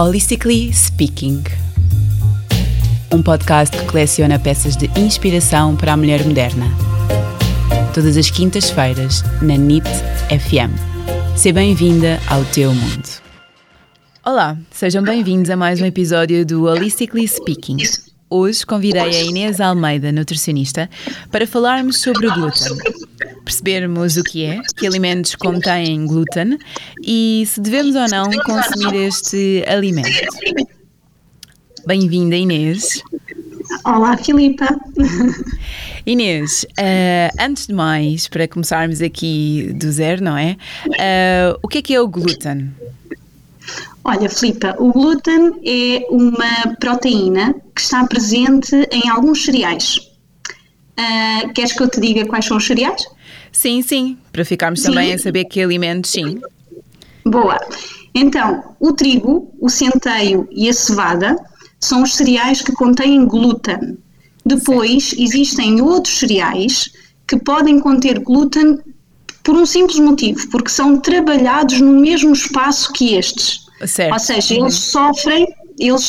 Holistically Speaking. Um podcast que coleciona peças de inspiração para a mulher moderna. Todas as quintas-feiras, na NIT FM. Seja bem-vinda ao teu mundo. Olá, sejam bem-vindos a mais um episódio do Holistically Speaking. Hoje convidei a Inês Almeida, nutricionista, para falarmos sobre o glúten. Percebermos o que é, que alimentos contêm glúten e se devemos ou não consumir este alimento. Bem-vinda, Inês. Olá, Filipa. Inês, uh, antes de mais, para começarmos aqui do zero, não é? Uh, o que é que é o glúten? Olha, Filipa, o glúten é uma proteína que está presente em alguns cereais. Uh, queres que eu te diga quais são os cereais? Sim, sim, para ficarmos sim. também a saber que alimentos, sim. Boa. Então, o trigo, o centeio e a cevada são os cereais que contêm glúten. Depois, certo. existem outros cereais que podem conter glúten por um simples motivo, porque são trabalhados no mesmo espaço que estes. Certo. Ou seja, eles sofrem, eles